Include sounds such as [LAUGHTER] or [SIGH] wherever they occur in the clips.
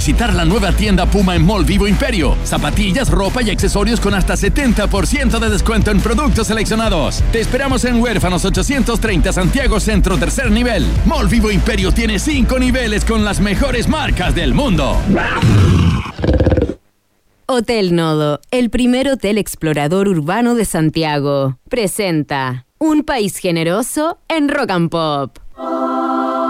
Visitar la nueva tienda Puma en Mall Vivo Imperio. Zapatillas, ropa y accesorios con hasta 70% de descuento en productos seleccionados. Te esperamos en Huérfanos 830 Santiago Centro, tercer nivel. Mall Vivo Imperio tiene 5 niveles con las mejores marcas del mundo. Hotel Nodo, el primer hotel explorador urbano de Santiago, presenta Un país generoso en Rock and Pop.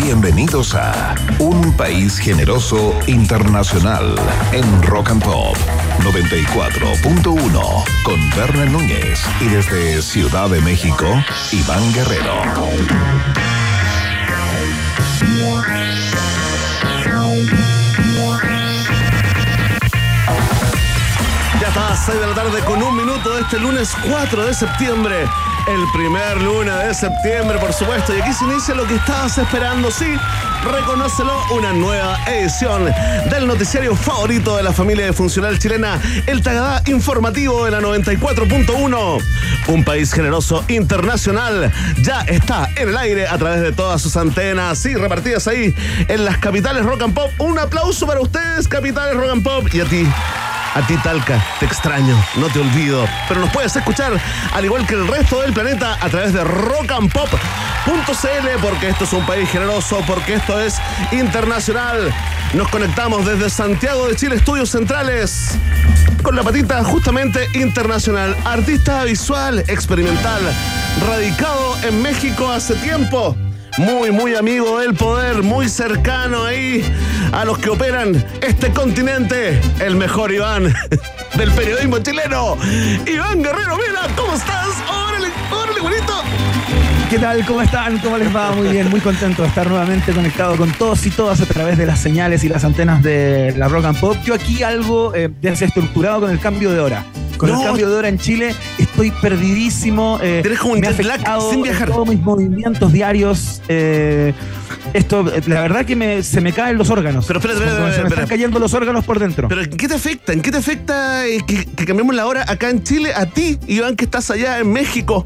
Bienvenidos a Un País Generoso Internacional en Rock and Pop 94.1 con Berna Núñez y desde Ciudad de México, Iván Guerrero. Está, 6 de la tarde con un minuto de este lunes 4 de septiembre. El primer lunes de septiembre, por supuesto. Y aquí se inicia lo que estabas esperando, sí. Reconócelo, una nueva edición del noticiario favorito de la familia de funcional chilena, el Tagadá Informativo de la 94.1. Un país generoso internacional ya está en el aire a través de todas sus antenas, sí, repartidas ahí en las capitales rock and pop. Un aplauso para ustedes, capitales rock and pop, y a ti. A ti, Talca, te extraño, no te olvido. Pero nos puedes escuchar, al igual que el resto del planeta, a través de rockandpop.cl, porque esto es un país generoso, porque esto es internacional. Nos conectamos desde Santiago de Chile, Estudios Centrales, con la patita justamente internacional. Artista visual, experimental, radicado en México hace tiempo muy, muy amigo del poder, muy cercano ahí a los que operan este continente, el mejor Iván [LAUGHS] del periodismo chileno. Iván Guerrero, mira, ¿cómo estás? Órale, órale, bonito. ¿Qué tal? ¿Cómo están? ¿Cómo les va? Muy bien, muy contento de estar nuevamente conectado con todos y todas a través de las señales y las antenas de la Rock and Pop. Yo aquí algo eh, desestructurado con el cambio de hora. Con No. el cambio de hora en Chile estoy perdidísimo. eh, Tenés como un jet lag sin viajar. Todos mis movimientos diarios. eh, esto, eh, la verdad que me- se me caen los órganos. Pero espera, espera, se me están cayendo los órganos por dentro. Pero ¿en qué te afecta? ¿En qué te afecta eh, que, que cambiemos la hora acá en Chile a ti, Iván, que estás allá en México?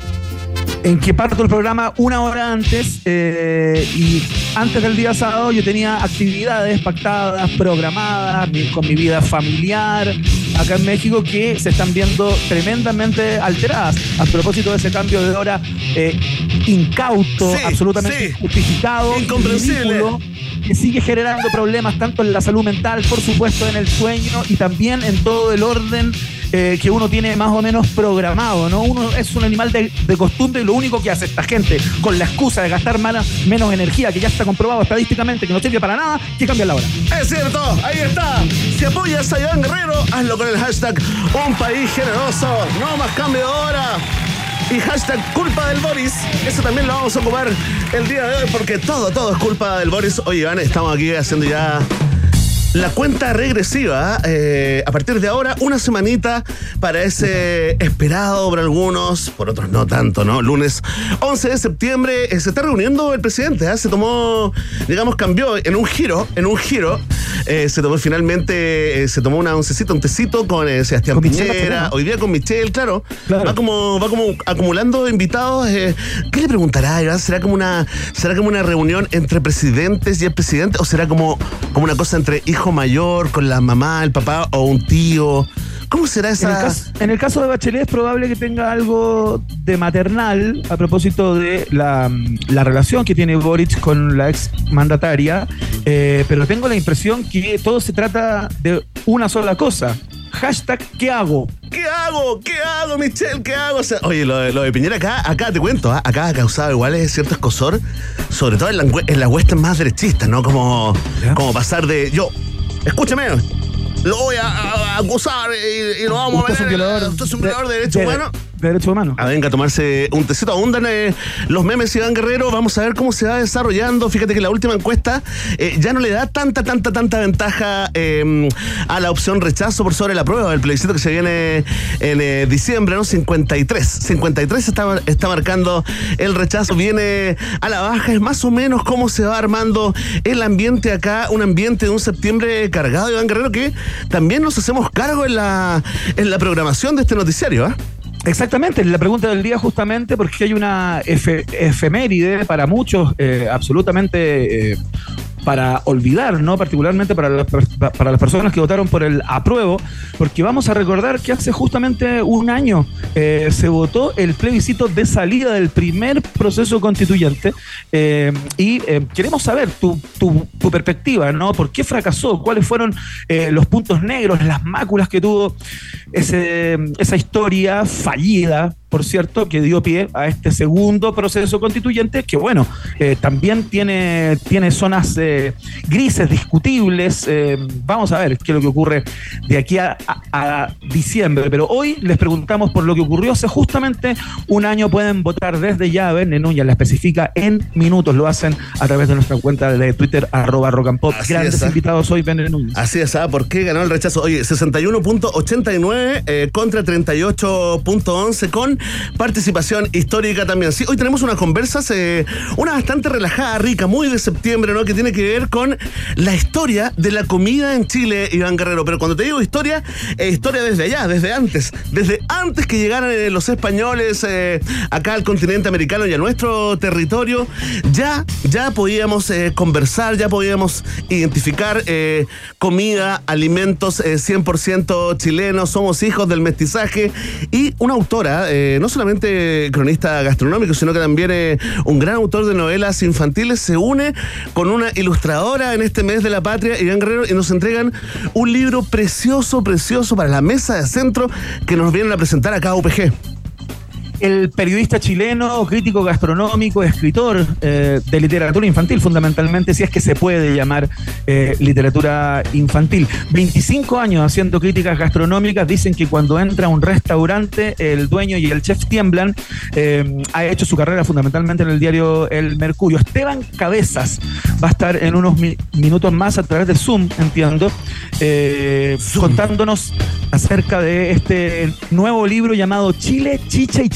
En que parto el programa una hora antes eh, y antes del día sábado yo tenía actividades pactadas, programadas mi- con mi vida familiar acá en México que se están viendo tremendamente alteradas a propósito de ese cambio de hora eh, incauto, Sí, absolutamente sí. injustificado, Incomprensible. ridículo, que sigue generando problemas tanto en la salud mental, por supuesto en el sueño y también en todo el orden eh, que uno tiene más o menos programado, ¿no? Uno es un animal de, costumbre y lo único que hace esta gente con la excusa de gastar mala- menos energía, que ya está comprobado estadísticamente que no sirve para nada, que cambia la hora. Es cierto, ahí está. Si apoyas a Iván Guerrero, hazlo con el hashtag Un País Generoso. No más cambio de hora. Y hashtag culpa del Boris. Eso también lo vamos a ocupar el día de hoy porque todo, todo es culpa del Boris. Oye, Iván, estamos aquí haciendo ya la cuenta regresiva. eh, a partir de ahora, una semanita para ese esperado por algunos, por otros no tanto, ¿no? Lunes 11 de septiembre eh, se está reuniendo el presidente. ¿ah? Se tomó, digamos, cambió en un giro, en un giro. eh, se tomó finalmente, eh, se tomó una oncecita, un tecito con eh, Sebastián Con Piñera. Hoy día con Michelle, claro. Claro. Va como, va como acumulando invitados. eh, ¿Qué le preguntará, Iván? ¿Será como una, será como una reunión entre presidentes y el presidente? ¿O será como, como una cosa entre hijo mayor con la mamá, el papá o un tío? ¿Cómo será En el, esa? caso, en el caso de Bachelet es probable que tenga algo de maternal a propósito de la, la relación que tiene Boric con la ex mandataria, eh, pero tengo la impresión que todo se trata de una sola cosa. Hashtag ¿qué hago? ¿Qué hago? ¿Qué hago, Michelle? ¿Qué hago? O sea, oye, lo, de- lo de Piñera acá, acá te cuento, ¿ah? acá ha causado igual es cierto escosor, sobre todo en la, en las huestes más derechistas, ¿no? Como, como pasar de yo, escúchame, lo voy a, a- acusar y, y lo vamos a un ver. Usted es un de- violador de derechos de- derechos humanos. A venga a tomarse un tecito. Abundan eh, los memes, Iván Guerrero. Vamos a ver cómo se va desarrollando. Fíjate que la última encuesta eh, ya no le da tanta, tanta, tanta ventaja eh, a la opción rechazo por sobre la prueba del plebiscito que se viene en diciembre, ¿no? 53. 53 está, está marcando el rechazo. Viene a la baja. Es más o menos cómo se va armando el ambiente acá. Un ambiente de un septiembre cargado, Iván Guerrero, que también nos hacemos cargo en la, en la programación de este noticiario, ¿ah? Exactamente, la pregunta del día justamente porque hay una efeméride para muchos eh, absolutamente eh, para olvidar, ¿no? Particularmente para, para las personas que votaron por el apruebo, porque vamos a recordar que hace justamente un año eh, se votó el plebiscito de salida del primer proceso constituyente eh, y eh, queremos saber tu, tu, tu, perspectiva, ¿no? ¿Por qué fracasó? ¿Cuáles fueron los puntos negros, las máculas que tuvo ese, esa historia fallida por cierto, que dio pie a este segundo proceso constituyente, que bueno, eh, también tiene, tiene zonas eh, grises, discutibles. Eh, vamos a ver qué es lo que ocurre de aquí a, diciembre. Pero hoy les preguntamos por lo que ocurrió hace justamente un año. Pueden votar desde ya, Núñez la especifica en minutos. Lo hacen a través de nuestra cuenta de Twitter, arroba rock and pop. Grandes ¿ah? invitados hoy, Núñez. Así es, ¿ah? ¿por qué ganó el rechazo? Oye, 61.89 contra 38.11 con participación histórica también. Sí, hoy tenemos unas conversas, eh, una bastante relajada, rica, muy de septiembre, ¿no? Que tiene que ver con la historia de la comida en Chile, Iván Guerrero. Pero cuando te digo historia, es historia desde allá, desde antes. Desde antes que llegaran eh, los españoles eh, acá al continente americano y a nuestro territorio, ya, ya podíamos conversar, ya podíamos identificar comida, alimentos 100% chilenos, somos hijos del mestizaje y una autora, no solamente cronista gastronómico, sino que también eh, un gran autor de novelas infantiles, se une con una ilustradora en este mes de la patria, Iván Guerrero, y nos entregan un libro precioso, precioso para la mesa de centro que nos vienen a presentar acá a UPG el periodista chileno, crítico gastronómico, escritor eh, de literatura infantil, fundamentalmente, si es que se puede llamar eh, literatura infantil. 25 años haciendo críticas gastronómicas, dicen que cuando entra a un restaurante, el dueño y el chef tiemblan. Eh, ha hecho su carrera fundamentalmente en el diario El Mercurio. Esteban Cabezas va a estar en unos minutos más a través de Zoom, entiendo, contándonos acerca de este nuevo libro llamado Chile, Chicha y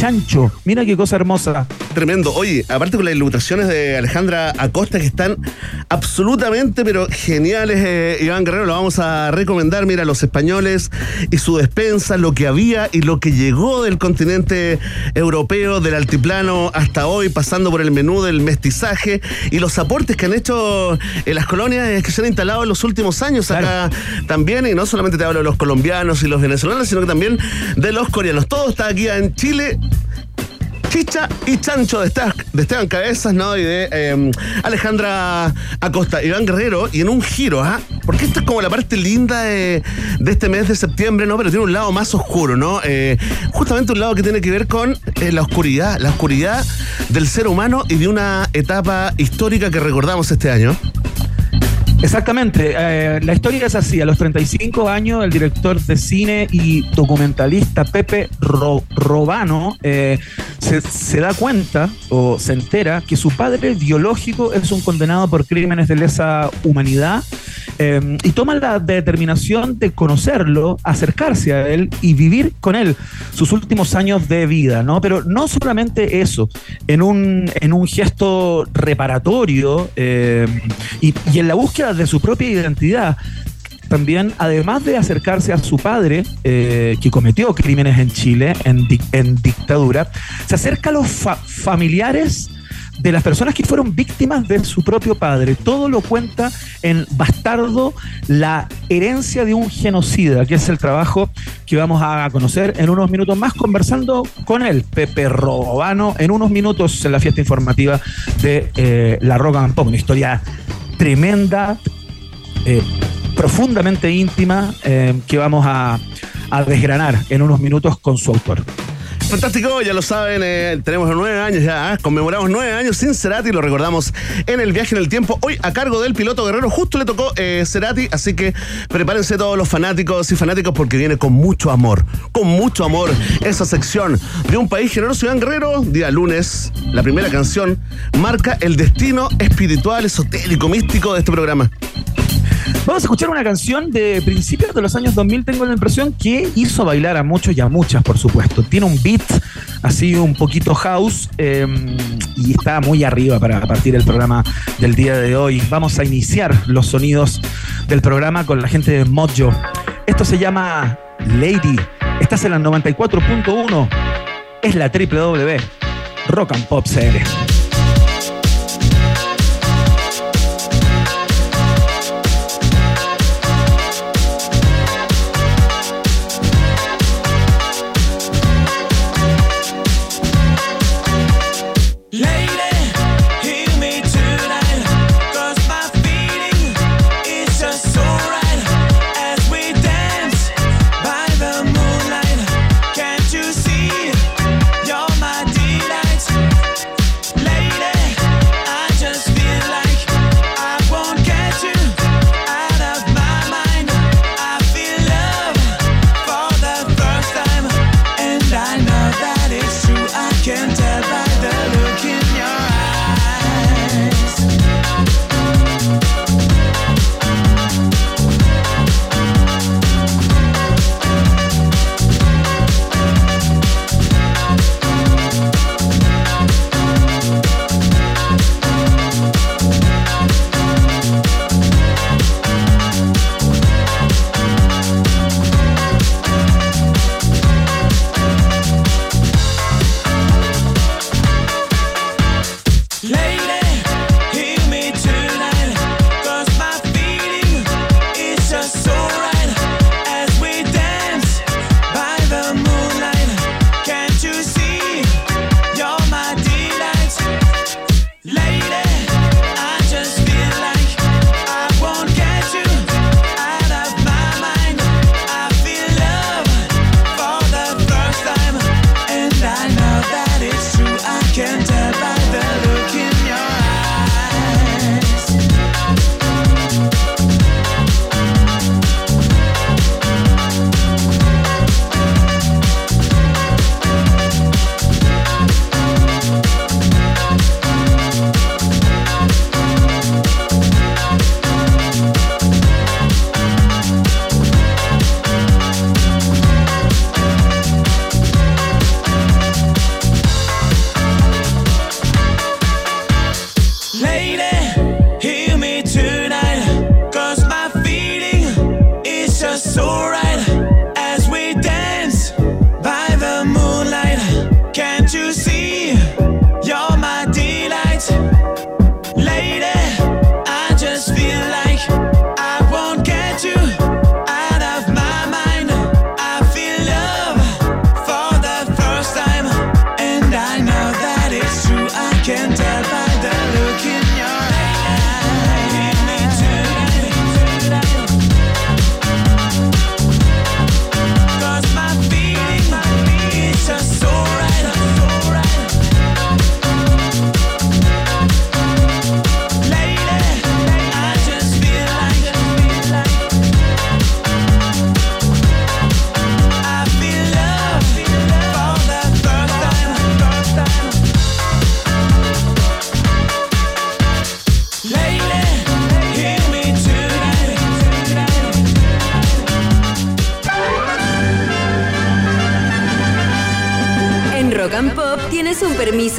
Mira qué cosa hermosa. Tremendo. Oye, aparte con las ilustraciones de Alejandra Acosta que están absolutamente, pero geniales, eh, Iván Guerrero, lo vamos a recomendar. Mira, los españoles y su despensa, lo que había y lo que llegó del continente europeo, del altiplano hasta hoy, pasando por el menú del mestizaje y los aportes que han hecho en las colonias que se han instalado en los últimos años acá también. Y no solamente te hablo de los colombianos y los venezolanos, sino que también de los coreanos. Todo está aquí en Chile Chicha y Chancho de Esteban, Cabezas, ¿no? Y de em, Alejandra Acosta, Iván Guerrero, y en un giro, ¿ah? Porque esta es como la parte linda de, este mes de septiembre, ¿no? Pero tiene un lado más oscuro, ¿no? Eh, justamente un lado que tiene que ver con eh, la oscuridad, la oscuridad del ser humano y de una etapa histórica que recordamos este año. Exactamente. Eh, la historia es así. A los 35 años, el director de cine y documentalista Pepe Robano eh, se, da cuenta o se entera que su padre biológico es un condenado por crímenes de lesa humanidad eh, y toma la determinación de conocerlo, acercarse a él y vivir con él sus últimos años de vida, ¿no? Pero no solamente eso, en un, en un gesto reparatorio y, y en la búsqueda de su propia identidad. También, además de acercarse a su padre, eh, que cometió crímenes en Chile, en, en dictadura, se acerca a los familiares de las personas que fueron víctimas de su propio padre. Todo lo cuenta en Bastardo, la herencia de un genocida, que es el trabajo que vamos a conocer en unos minutos más conversando con él, Pepe Robano, en unos minutos en la fiesta informativa de eh, La Roca and Pop, una historia tremenda, eh, profundamente íntima, eh, que vamos a, desgranar en unos minutos con su autor. Fantástico, ya lo saben, eh, tenemos nueve años ya, ¿eh? conmemoramos nueve años sin Cerati, lo recordamos en el viaje en el tiempo. Hoy a cargo del piloto Guerrero, justo le tocó eh, Cerati, así que prepárense todos los fanáticos y fanáticos porque viene con mucho amor, con mucho amor esa sección de un país generoso. Iván Guerrero, día lunes, la primera canción marca el destino espiritual, esotérico, místico de este programa. Vamos a escuchar una canción de principios de los años 2000, tengo la impresión, que hizo bailar a muchos y a muchas, por supuesto. Tiene un beat así un poquito house em, y está muy arriba para partir el programa del día de hoy. Vamos a iniciar los sonidos del programa con la gente de Mojo. Esto se llama Lady. Estás en la 94.1. Es la www. Rock and Pop CR.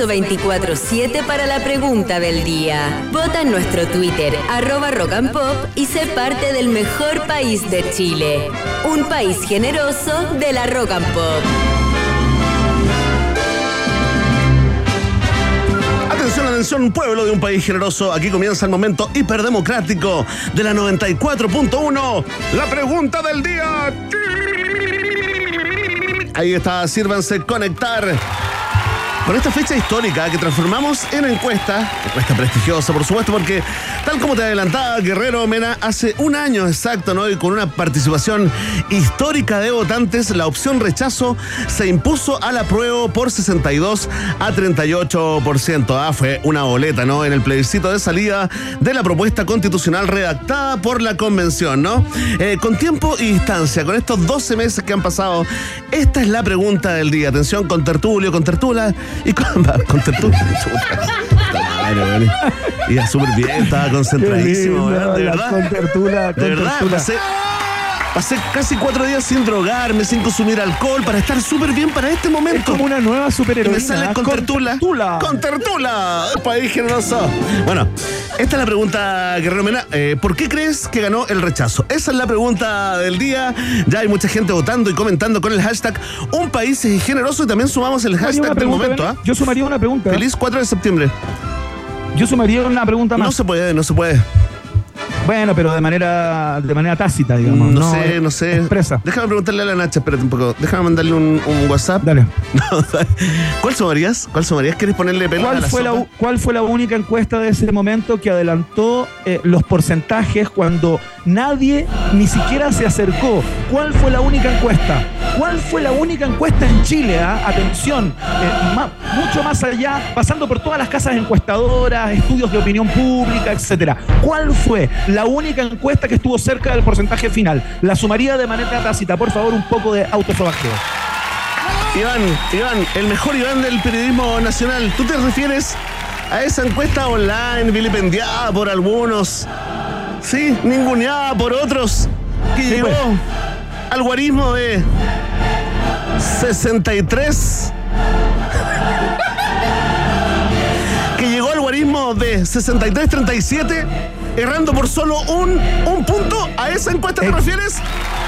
24-7 para la pregunta del día. Vota en nuestro Twitter, arroba rock and pop, y sé parte del mejor país de Chile. Un país generoso de la rock and pop. Atención, atención, pueblo de un país generoso. Aquí comienza el momento hiperdemocrático de la 94.1. La pregunta del día. Ahí está, sírvanse conectar con esta fecha histórica que transformamos en encuesta, encuesta prestigiosa por supuesto, porque tal como te adelantaba Guerrero Mena, hace un año exacto, ¿no? Y con una participación histórica de votantes, la opción rechazo se impuso a la prueba por 62 a 38%. Ah, fue una boleta, ¿no? En el plebiscito de salida de la propuesta constitucional redactada por la convención, ¿no? Eh, con tiempo y distancia, con estos 12 meses que han pasado, esta es la pregunta del día. Atención, con tertulio, con tertula y con, [LAUGHS] con tertulio. Iba súper bien, estaba concentradísimo, lindo, ¿verdad? de verdad. contertula, De verdad, pasé, pasé casi cuatro días sin drogarme, sin consumir alcohol, para estar súper bien para este momento. Es como una nueva Y superheroína. me sale con tertula. tertula. Con tertula. País generoso. Bueno, esta es la pregunta, Guerrero Mena. Eh, ¿Por qué crees que ganó el rechazo? Esa es la pregunta del día. Ya hay mucha gente votando y comentando con el hashtag Un país generoso y también sumamos el hashtag del momento. ¿ah? Yo sumaría una pregunta. Feliz 4 de septiembre. Yo sumaría una pregunta más. No se puede, no se puede. Bueno, pero de manera, de manera tácita, digamos. No, sé, no sé. Expresa. Déjame preguntarle a la Nacha, espérate un poco. Déjame mandarle un, un WhatsApp. Dale. No, [LAUGHS] ¿Cuál sumarías? ¿Cuál sumarías? ¿Quieres ponerle pelo a ¿Cuál la fue la, sopa? ¿Cuál fue la única encuesta de ese momento que adelantó eh, los porcentajes cuando nadie ni siquiera se acercó? ¿Cuál fue la única encuesta? ¿Cuál fue la única encuesta en Chile? ah? Atención, eh, ma- mucho más allá, pasando por todas las casas encuestadoras, estudios de opinión pública, etcétera. ¿Cuál fue la única encuesta que estuvo cerca del porcentaje final? La sumaría de manera tácita. Por favor, un poco de autosobajeo. Iván, Iván, el mejor Iván del periodismo nacional. ¿Tú te refieres a esa encuesta online vilipendiada por algunos? Sí, ninguneada por otros. Que Sí, llegó pues. al guarismo de 63. De 63-37, errando por solo un, un punto. ¿A esa encuesta te refieres?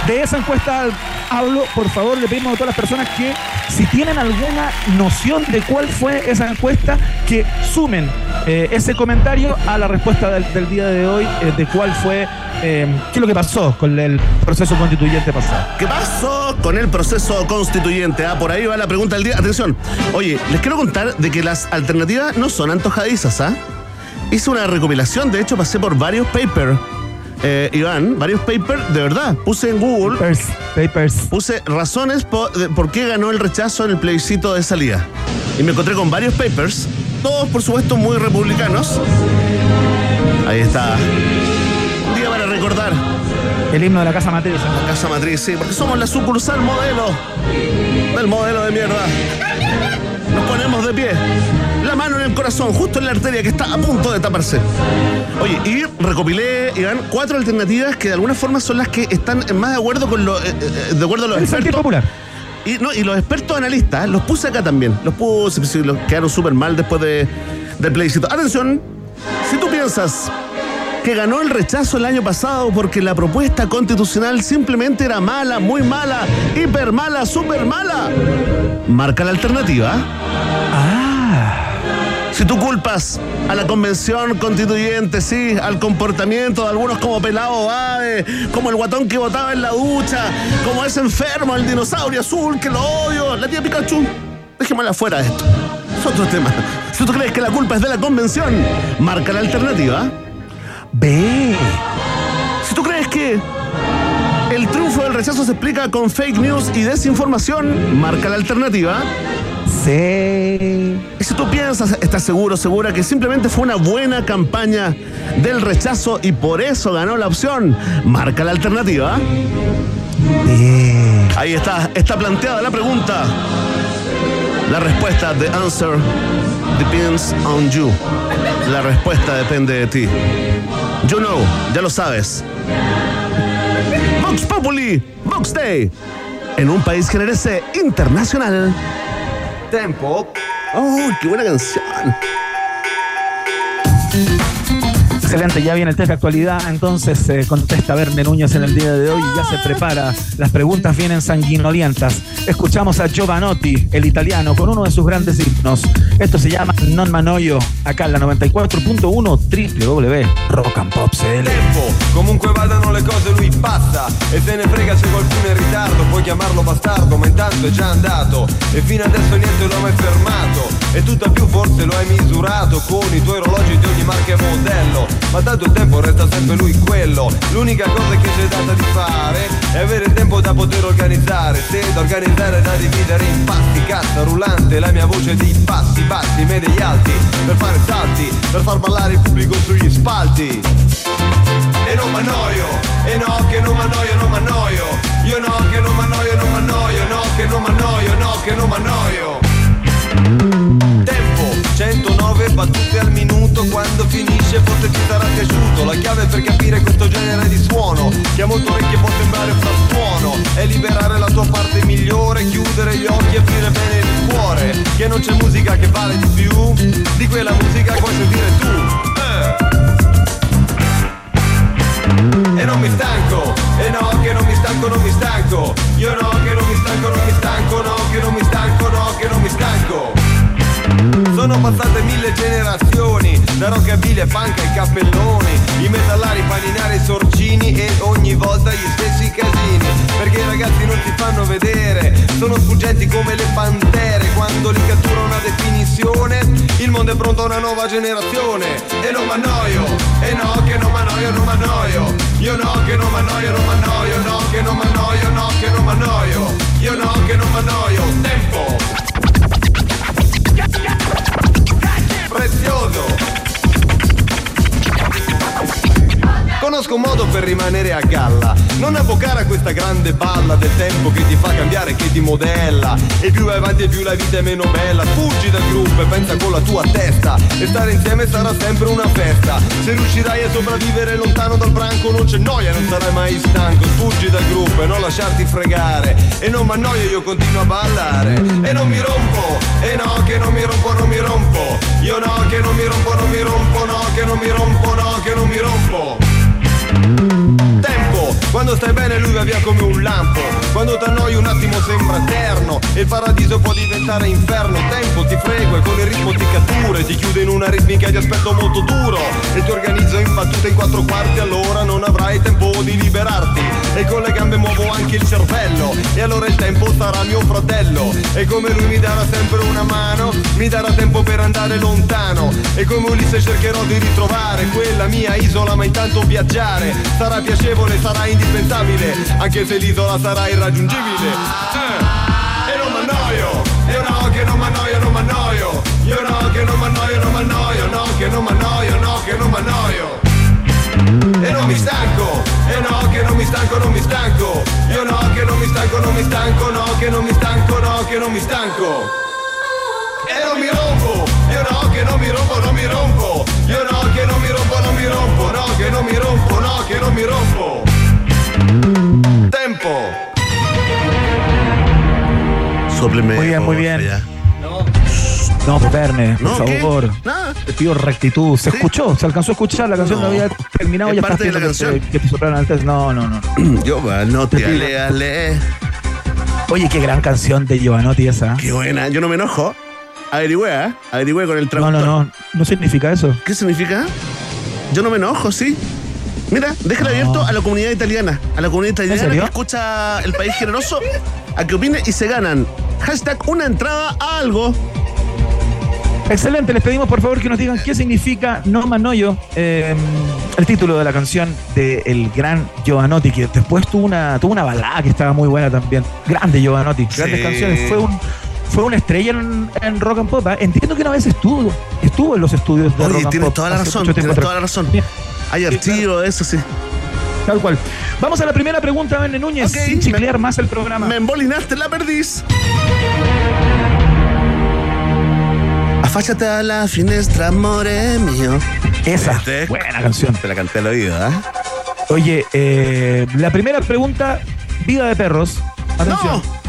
De esa encuesta hablo, por favor, le pedimos a todas las personas que si tienen alguna noción de cuál fue esa encuesta, que sumen eh, ese comentario a la respuesta del, del día de hoy, eh, de cuál fue, eh, qué es lo que pasó con el proceso constituyente pasado. ¿Qué pasó con el proceso constituyente? Ah, por ahí va la pregunta del día. Atención. Oye, les quiero contar de que las alternativas no son antojadizas, ¿ah? Hice una recopilación, de hecho pasé por varios papers. Eh, Iván, varios papers, de verdad. Puse en Google, Papers, papers. puse razones po- de por qué ganó el rechazo en el plebiscito de salida. Y me encontré con varios papers, todos por supuesto muy republicanos. Ahí está. Un día para recordar. El himno de la Casa Matriz. ¿no? Casa Matriz, sí, porque somos la sucursal modelo del modelo de mierda. Nos ponemos de pie, la mano en el corazón, justo en la arteria que está a punto de taparse. Oye, y recopilé, Iván, cuatro alternativas que de alguna forma son las que están más de acuerdo con lo, eh, eh, de acuerdo a los El expertos. popular. Y, no, y los expertos analistas los puse acá también. Los puse, los quedaron súper mal después de, del plebiscito. Atención, si tú piensas que ganó el rechazo el año pasado porque la propuesta constitucional simplemente era mala, muy mala, hiper mala, súper mala, marca la alternativa. Si tú culpas a la convención constituyente, sí, al comportamiento de algunos como Pelado Bade, como el guatón que votaba en la ducha, como ese enfermo, el dinosaurio azul, que lo odio, la tía Pikachu, dejémosla fuera de esto. Es otro tema. Si tú crees que la culpa es de la convención, marca la alternativa. ve. Si tú crees que el triunfo del rechazo se explica con fake news y desinformación, marca la alternativa. Sí. Y si tú piensas, estás seguro, segura que simplemente fue una buena campaña del rechazo y por eso ganó la opción, marca la alternativa. Ahí está, está planteada la pregunta. La respuesta, the answer depends on you. La respuesta depende de ti. You know, ya lo sabes. Vox Populi, Vox Day. En un país generese internacional. Tempo. Oh, qué buena canción. Excelente, ya viene el test de actualidad, entonces eh, contesta Verne Núñez en el día de hoy y ya se prepara. Las preguntas vienen sanguinolientas. Escuchamos a Giovanotti, el italiano, con uno de sus grandes himnos. Esto se llama Non Manoio, acá en la 94.1 www.rockandpopcl. Tempo, comunque vadano le cose lui passa e se ne frega se qualcuno è in ritardo, puoi chiamarlo bastardo, ma intanto è già andato e fino adesso niente lo ha mai fermato e tutto più forse lo hai misurato con i tuoi orologi di ogni marca e modello, ma tanto il tempo resta sempre lui quello, l'unica cosa che c'è data di fare è avere il tempo da poter organizzare, se da organizzare da dividere in pasti, cassa rullante, la mia voce di passi bassi, medie alti, per fare salti, per far ballare il pubblico sugli spalti. E non m'annoio, e no che non m'annoio, non m'annoio, io no che non m'annoio, non m'annoio, no che non m'annoio, no che non m'annoio. Tempo, 109 battute al minuto Quando finisce forse ti sarà piaciuto La chiave per capire questo genere di suono Che a molte orecchie può sembrare frastuono È liberare la tua parte migliore Chiudere gli occhi e aprire bene il cuore. Che non c'è musica che vale di più Di quella musica che puoi sentire tu. Eh. E non mi stanco, e no che non mi stanco, non mi stanco. Io no che non mi stanco, non mi stanco, no che non mi stanco, no che non mi stanco sono passate mille generazioni, da rockabilly e punk ai cappelloni, i metallari, paninari, i sorcini e ogni volta gli stessi casini, perché i ragazzi non si fanno vedere, sono sfuggenti come le pantere, quando li cattura una definizione, il mondo è pronto a una nuova generazione, e non m'annoio, e no che non m'annoio, non m'annoio, io no che non m'annoio, non m'annoio, no che non m'annoio, no questa grande balla del tempo che ti fa cambiare, che ti modella. E più vai avanti e più la vita è meno bella. Fuggi dal gruppo e pensa con la tua testa. E stare insieme sarà sempre una festa. Se riuscirai a sopravvivere lontano dal branco non c'è noia, non sarai mai stanco. Fuggi dal gruppo e non lasciarti fregare. E non m'annoio, io continuo a ballare. E non mi rompo, e no che non mi rompo, non mi rompo. Io no che non mi rompo, non mi rompo, no che non mi rompo, no che non mi rompo. Quando stai bene lui va via come un lampo. Quando t'annoi un attimo sembra eterno. E il paradiso può diventare inferno. Tempo, ti frego e con il ritmo ti cattura E ti chiude in una ritmica di aspetto molto duro. E ti organizzo in battute in quattro quarti. Allora non avrai tempo di liberarti. E con le gambe muovo anche il cervello. E allora il tempo sarà mio fratello. E come lui mi darà sempre una mano Mi darà tempo per andare lontano. E come Ulisse cercherò di ritrovare Quella mia isola ma intanto viaggiare. Sarà piacevole, sarà indispensabile Anche se l'isola sarà irraggiungibile eh. E non m'annoio E no che non m'annoio, non m'annoio Io no che non m'annoio, non m'annoio No che non m'annoio, no che non m'annoio e non mi stanco, e no che non mi stanco, non mi stanco Io no che non mi stanco, non mi stanco No che non mi stanco, no che non mi stanco E non mi rompo, io no che non mi rompo, non mi rompo Io no che non mi rompo, non mi rompo No che non mi rompo, no che non mi rompo Tempo. Muy bien, muy bien. ya. No, pues Verne, por ¿No? Favor. Nada. Te pido rectitud. Se Sí. escuchó, se alcanzó a escuchar. La canción No. no, había terminado ya parte de la canción. que te soplaran antes. No, no, no. No [CLEARS THROAT] pido. ale, ale. Oye, qué gran canción de Giovanotti esa. Qué buena, yo no me enojo. Averigüe, ¿eh? Averigüe con el No, traductor. no, no. No significa eso. ¿Qué significa? Yo no me enojo, sí. Mira, déjale No. abierto a la comunidad italiana. A la comunidad italiana que escucha el país generoso a que opine y se ganan. Hashtag una entrada a algo. Excelente, les pedimos por favor que nos digan qué significa No Manoyo, eh, el título de la canción del gran Giovanotti, que después tuvo una, tuvo una balada que estaba muy buena también. Grande Giovanotti, grandes canciones. Fue un, fue una estrella en, en Rock and Pop. ¿ah? Entiendo que una vez estuvo, estuvo en los estudios de Oye, Rock and tienes Pop toda la razón, mucho tiempo tienes atrás. toda la razón. Hay archivo, eso sí. Tal cual. Vamos a la primera pregunta, Verne Núñez, Ok, sin chiclear me- más el programa. Me embolinaste la perdiz. Afáchate a la finestra, amore mío. Esa, Este. buena canción. Te la canté al oído, ¿eh? Oye, eh, la primera pregunta, vida de perros. Atención. ¡No!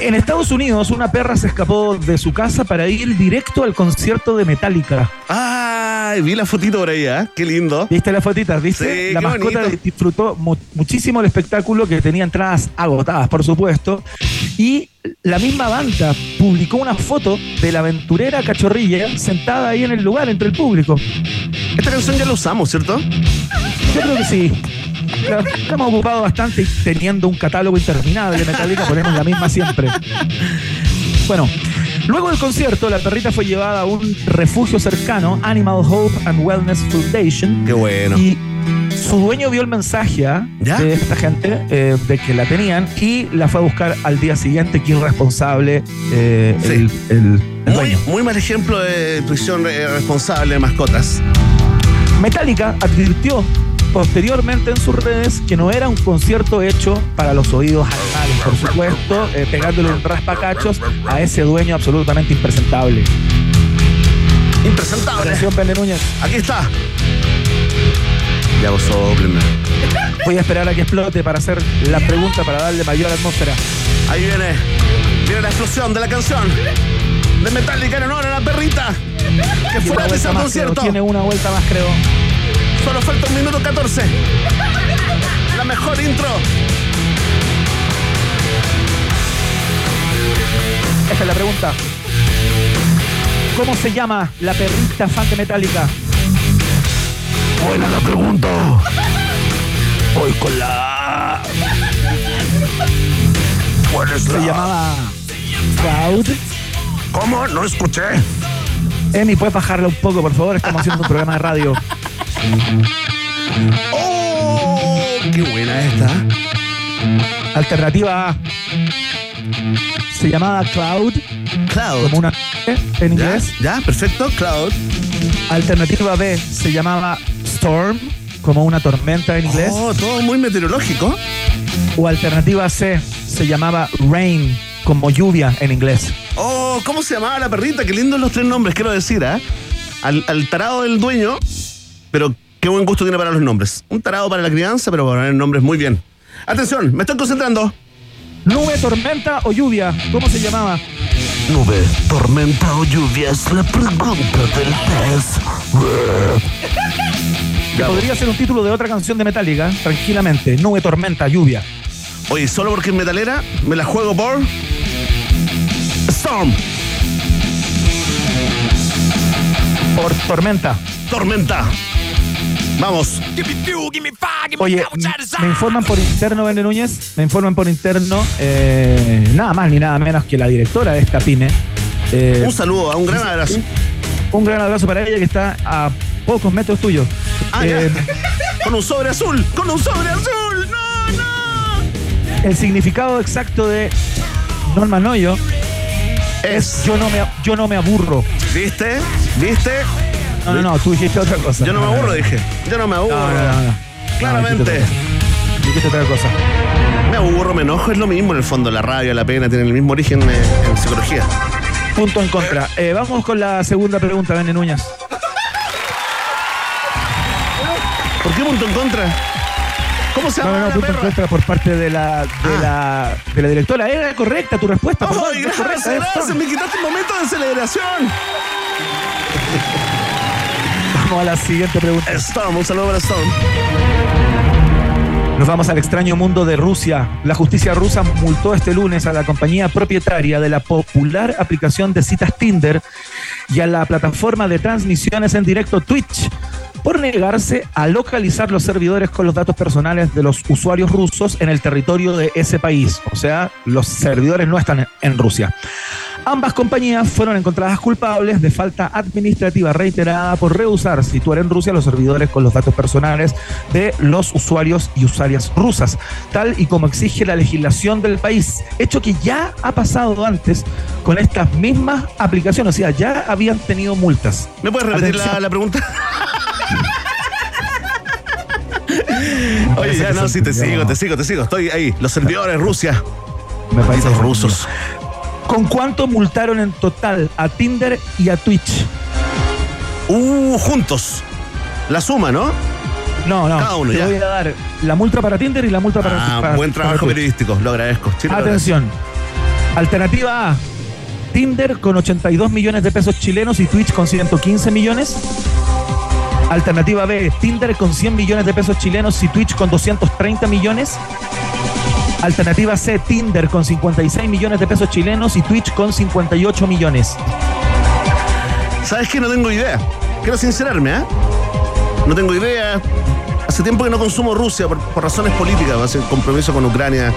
En Estados Unidos, una perra se escapó de su casa para ir directo al concierto de Metallica. Ah, Vi la fotito por ahí, ¿eh? Qué lindo. ¿Viste las fotitas? ¿Viste? Sí, la mascota bonito. disfrutó mu- muchísimo el espectáculo que tenía entradas agotadas, por supuesto. Y la misma banda publicó una foto de la aventurera cachorrilla sentada ahí en el lugar entre el público. Esta canción ya la usamos, ¿cierto? Yo creo que sí. La, la hemos ocupado bastante y teniendo un catálogo interminable de Metallica, ponemos la misma siempre. Bueno, luego del concierto, la perrita fue llevada a un refugio cercano, Animal Hope and Wellness Foundation. Qué bueno. Y su dueño vio el mensaje ¿ah? ¿Ya? de esta gente eh, de que la tenían y la fue a buscar al día siguiente. Qué irresponsable eh, Sí. el, el- el Muy, dueño. muy mal ejemplo de tuición eh, responsable de mascotas. Metallica advirtió posteriormente en sus redes que no era un concierto hecho para los oídos animales, por supuesto, eh, pegándole un raspacachos a ese dueño absolutamente impresentable. Impresentable. Atención, Pende Núñez. Aquí está. Ya vos. Voy a esperar a que explote para hacer la pregunta para darle mayor atmósfera. Ahí viene. Viene la explosión de la canción. De Metallica en honor a la perrita. Que fue a creo. concierto. Tiene una vuelta más, creo. Solo falta un minuto 14. La mejor intro. Esta es la pregunta. ¿Cómo se llama la perrita fan de Metallica? Buena la pregunta. Voy con la. ¿Cuál es Se la- llamaba Cloud. ¿Cómo? No escuché. Emi, ¿puedes bajarla un poco, por favor? Estamos haciendo un programa de radio. [LAUGHS] ¡Oh! ¡Qué buena esta! Alternativa A. Se llamaba Cloud, Cloud. como una en inglés. ¿Ya? Perfecto. Cloud. Alternativa B se llamaba Storm, como una tormenta en inglés. Oh, todo muy meteorológico. O alternativa C se llamaba Rain, como lluvia en inglés. Oh, ¿cómo se llamaba la perrita? Qué lindos los tres nombres, quiero decir, ¿ah? Al, al tarado del dueño, pero qué buen gusto tiene para los nombres. Un tarado para la crianza, pero para poner nombres muy bien. Atención, me estoy concentrando. Nube, tormenta o lluvia, ¿cómo se llamaba? Nube, tormenta o lluvia es la pregunta del test. [LAUGHS] Que podría ser un título de otra canción de Metallica, tranquilamente. Nube, tormenta, lluvia. Oye, solo porque es metalera, me la juego por. Storm, Por tormenta. tormenta. Vamos. Oye, me informan por interno, Bene Núñez, me informan por interno, eh, nada más ni nada menos que la directora de esta pyme. eh, Un saludo, un gran abrazo. un gran abrazo para ella que está a pocos metros tuyos. Ah, Eh. [LAUGHS] Con un sobre azul, con un sobre azul. No, no. el significado exacto de Norma Noyo Es. yo no me, yo no me aburro. ¿Viste? ¿Viste? No, no, no, tú dijiste otra cosa. Yo no me aburro, dije. Yo no me aburro. No, no. Claramente. Dijiste otra cosa. Me aburro, me enojo, es lo mismo en el fondo. La rabia, la pena, tienen el mismo origen eh, en psicología. Punto en contra. Eh, vamos con la segunda pregunta, Bene Núñez. ¿Por qué punto en contra? ¿Cómo se llama no, no, la punto en perra? contra por parte de la, de, Ah. la, de la directora. Era correcta tu respuesta. perdón, ¡Ay, es gracias, correcta, es gracias! Me quitaste un momento de celebración. Vamos a la siguiente pregunta. Storm, un saludo para. Nos vamos al extraño mundo de Rusia. La justicia rusa multó este lunes a la compañía propietaria de la popular aplicación de citas Tinder y a la plataforma de transmisiones en directo Twitch por negarse a localizar los servidores con los datos personales de los usuarios rusos en el territorio de ese país. O sea, los servidores no están en Rusia. Ambas compañías fueron encontradas culpables de falta administrativa reiterada por rehusar situar en Rusia los servidores con los datos personales de los usuarios y usuarias rusas, tal y como exige la legislación del país, hecho que ya ha pasado antes con estas mismas aplicaciones, o sea, ya habían tenido multas. ¿Me puedes repetir la, pregunta? [LAUGHS] Oye, ya no, sí, te sigo, te sigo, te sigo. Estoy ahí. Los servidores, Rusia. Me rusos. ¿Con cuánto multaron en total a Tinder y a Twitch? Uh, juntos. La suma, ¿no? No, no. Cada uno, te ya. voy a dar la multa para Tinder y la multa para, Ah, para- buen trabajo periodístico, lo agradezco. Lo Atención. Alternativa A. Tinder con 82 millones de pesos chilenos y Twitch con 115 millones. Alternativa B, Tinder con 100 millones de pesos chilenos y Twitch con 230 millones. Alternativa C, Tinder con 56 millones de pesos chilenos y Twitch con 58 millones. ¿Sabes qué? No tengo idea. Quiero sincerarme, ¿eh? No tengo idea. Hace tiempo que no consumo Rusia por, por razones políticas, va a ser compromiso con Ucrania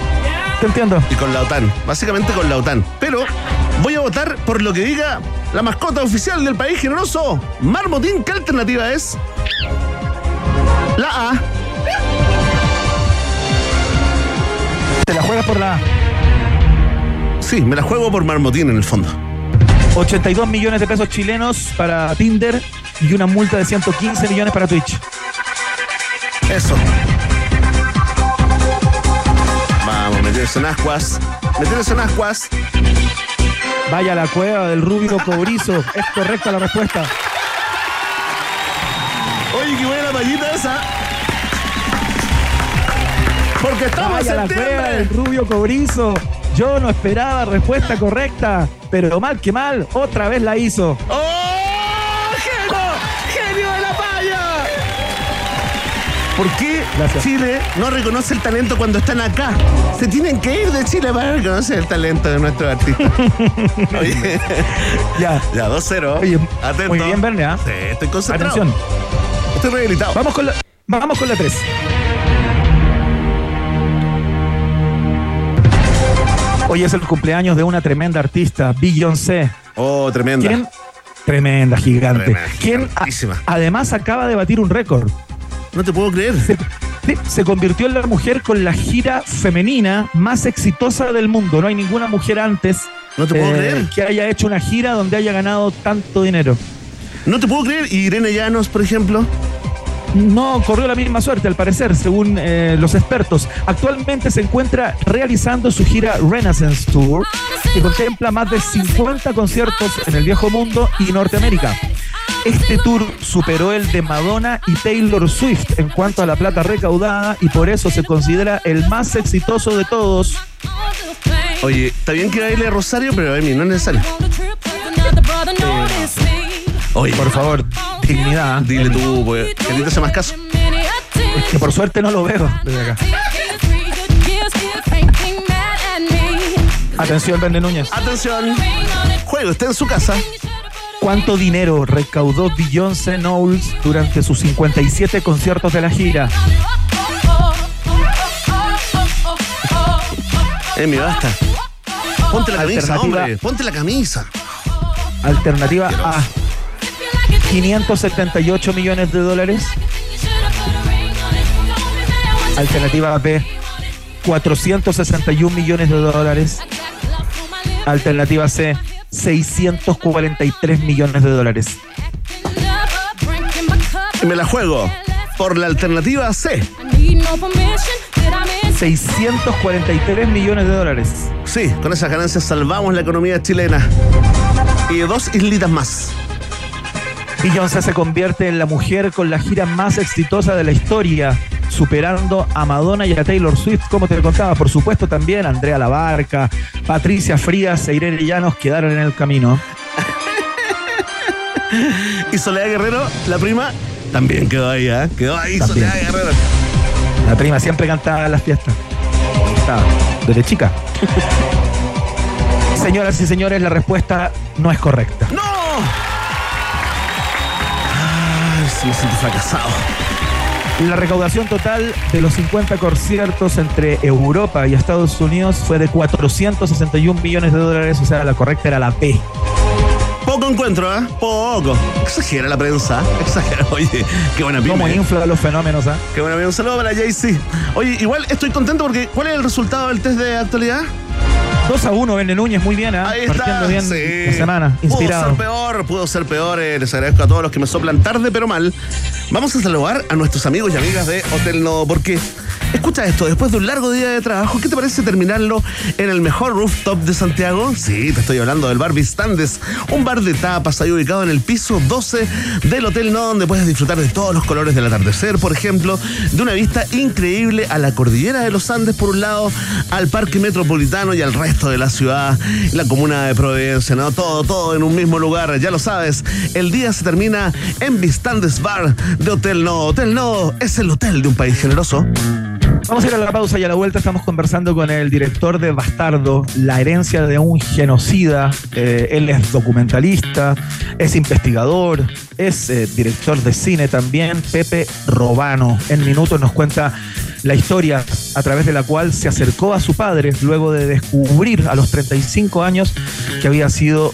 Te entiendo. y con la OTAN. Básicamente con la OTAN. Pero voy a votar por lo que diga la mascota oficial del país generoso, Marmotín. ¿Qué alternativa es? La A. Te la juegas por la. Sí, me la juego por Marmotín en el fondo. 82 millones de pesos chilenos para Tinder y una multa de 115 millones para Twitch. Eso. Vamos, meterse en ascuas. Meterse en ascuas. Vaya la cueva del rubio cobrizo. Es correcta la respuesta. Oye, qué buena payita esa. Porque estamos Vaya a en la cueva del rubio cobrizo. Yo no esperaba respuesta correcta, pero mal que mal, otra vez la hizo. ¡Oh! ¡Genio! ¡Genio de la paya! ¿Por qué Gracias. Chile no reconoce el talento cuando están acá? Se tienen que ir de Chile para reconocer el talento de nuestros artistas. [LAUGHS] Oye, Ya. ya, 2-0. Oye, Atento. muy bien, Verne, ¿ah? Sí, estoy concentrado. Atención. Estoy rehabilitado. Vamos con la, vamos con la 3. Hoy es el cumpleaños de una tremenda artista, Beyoncé. Oh, tremenda. ¿Quién? Tremenda, gigante. Tremenda, ¿Quién a- gigantísima. además acaba de batir un récord? No te puedo creer. Se, convirtió en la mujer con la gira femenina más exitosa del mundo. No hay ninguna mujer antes eh, No te puedo creer. que haya hecho una gira donde haya ganado tanto dinero. No te puedo creer. ¿Y Irene Llanos, por ejemplo? No corrió la misma suerte, al parecer, según eh, los expertos. Actualmente se encuentra realizando su gira Renaissance Tour, que contempla más de 50 conciertos en el viejo mundo y Norteamérica. Este tour superó el de Madonna y Taylor Swift en cuanto a la plata recaudada y por eso se considera el más exitoso de todos. Oye, está bien que baile Rosario, pero a mí no es necesario. Oye, Por favor, dignidad. dile tú, pues, que a ti te hace más caso. Que por suerte no lo veo desde acá. Atención, Vende Núñez. Atención, juego está en su casa. ¿Cuánto dinero recaudó Beyoncé Knowles durante sus 57 conciertos de la gira? Emi, basta. Ponte la camisa, hombre. Ponte la camisa. Alternativa A, 578 millones de dólares. Alternativa B, 461 millones de dólares. Alternativa C, 643 millones de dólares. Y me la juego por la alternativa C. 643 millones de dólares. Sí, con esas ganancias salvamos la economía chilena. Y dos islitas más. Beyoncé se convierte en la mujer con la gira más exitosa de la historia, superando a Madonna y a Taylor Swift, como te contaba. Por supuesto, también Andrea Labarca, Patricia Frías e Irene Llanos quedaron en el camino. [LAUGHS] Y Soledad Guerrero, la prima, también quedó ahí, ¿eh? Quedó ahí También. Soledad Guerrero. La prima siempre cantaba en las fiestas. Estaba desde chica. [LAUGHS] Señoras y señores, la respuesta no es correcta. ¡No! Sí, me siento fracasado. La recaudación total de los 50 conciertos entre Europa y Estados Unidos fue de 461 millones de dólares, o sea, la correcta era la P. Poco encuentro, ¿eh? Poco. Exagera la prensa. [LAUGHS] Exagera. Oye, qué buena ¿Cómo pyme. infla los fenómenos? ah? Qué buena pyme. Un saludo para Jay-Z. Oye, igual estoy contento porque ¿cuál es el resultado del test de actualidad? 2 a 1, Bene Núñez, muy bien, ¿ah? Ahí está. bien sí. la semana, Pudo inspirado. ser peor, pudo ser peor. eh, les agradezco a todos los que me soplan tarde pero mal. Vamos a saludar a nuestros amigos y amigas de Hotel Nodo porque Escucha esto, después de un largo día de trabajo, ¿qué te parece terminarlo en el mejor rooftop de Santiago? Sí, te estoy hablando del bar Vistandes, un bar de tapas ahí ubicado en el piso 12 del Hotel No, donde puedes disfrutar de todos los colores del atardecer, por ejemplo, de una vista increíble a la cordillera de los Andes por un lado, al Parque Metropolitano y al resto de la ciudad, la comuna de Providencia, ¿no? Todo, todo en un mismo lugar, ya lo sabes. El día se termina en Vistandes Bar de Hotel No. Hotel No es el hotel de un país generoso. Vamos a ir a la pausa y a la vuelta estamos conversando con el director de Bastardo, la herencia de un genocida. Eh, él es documentalista, es investigador, es eh, director de cine también, Pepe Robano. En minutos nos cuenta la historia a través de la cual se acercó a su padre luego de descubrir a los 35 años que había sido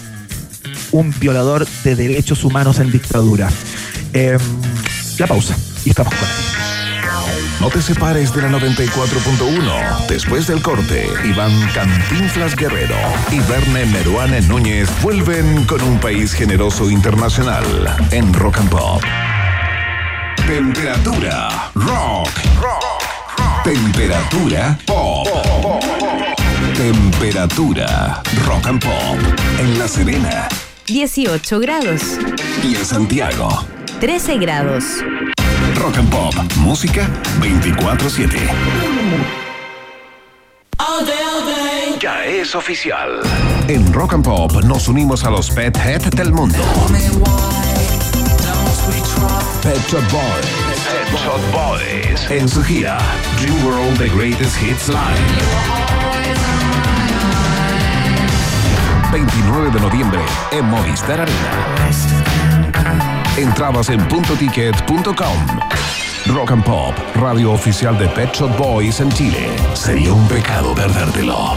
un violador de derechos humanos en dictadura. Em, la pausa y estamos con él. No te separes de la 94.1. Después del corte, Iván Cantinflas Guerrero y Verne Meruane Núñez vuelven con un país generoso internacional en Rock and Pop. Temperatura rock. rock. Temperatura pop. Temperatura rock and pop. En La Serena. 18 grados. Y en Santiago. 13 grados. Rock and Pop. Música 24-7. Ya es oficial. En Rock and Pop nos unimos a los Pet Head del mundo. Pet Shop Boys. Pet Shop Boys. En su gira Dream World The Greatest Hits Live. 29 de noviembre en Movistar Arena. Entrabas en puntoticket.com. Rock and Pop, radio oficial de Pet Shop Boys en Chile. Sería un pecado perdértelo.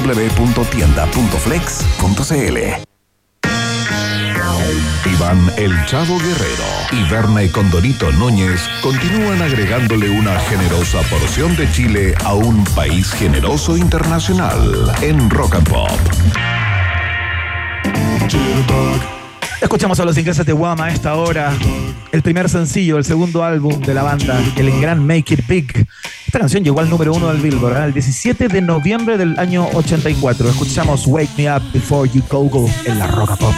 www.tienda.flex.cl. Iván El Chavo Guerrero y Berna y Condorito Núñez continúan agregándole una generosa porción de Chile a un país generoso internacional en Rock and Pop. Escuchamos a los ingleses de Wham a esta hora. El primer sencillo, el segundo álbum de la banda, el gran Make It Big. Esta canción llegó al número uno del Billboard ¿eh? el 17 de noviembre del año 84. Escuchamos Wake Me Up Before You Go Go en la Roca Pop.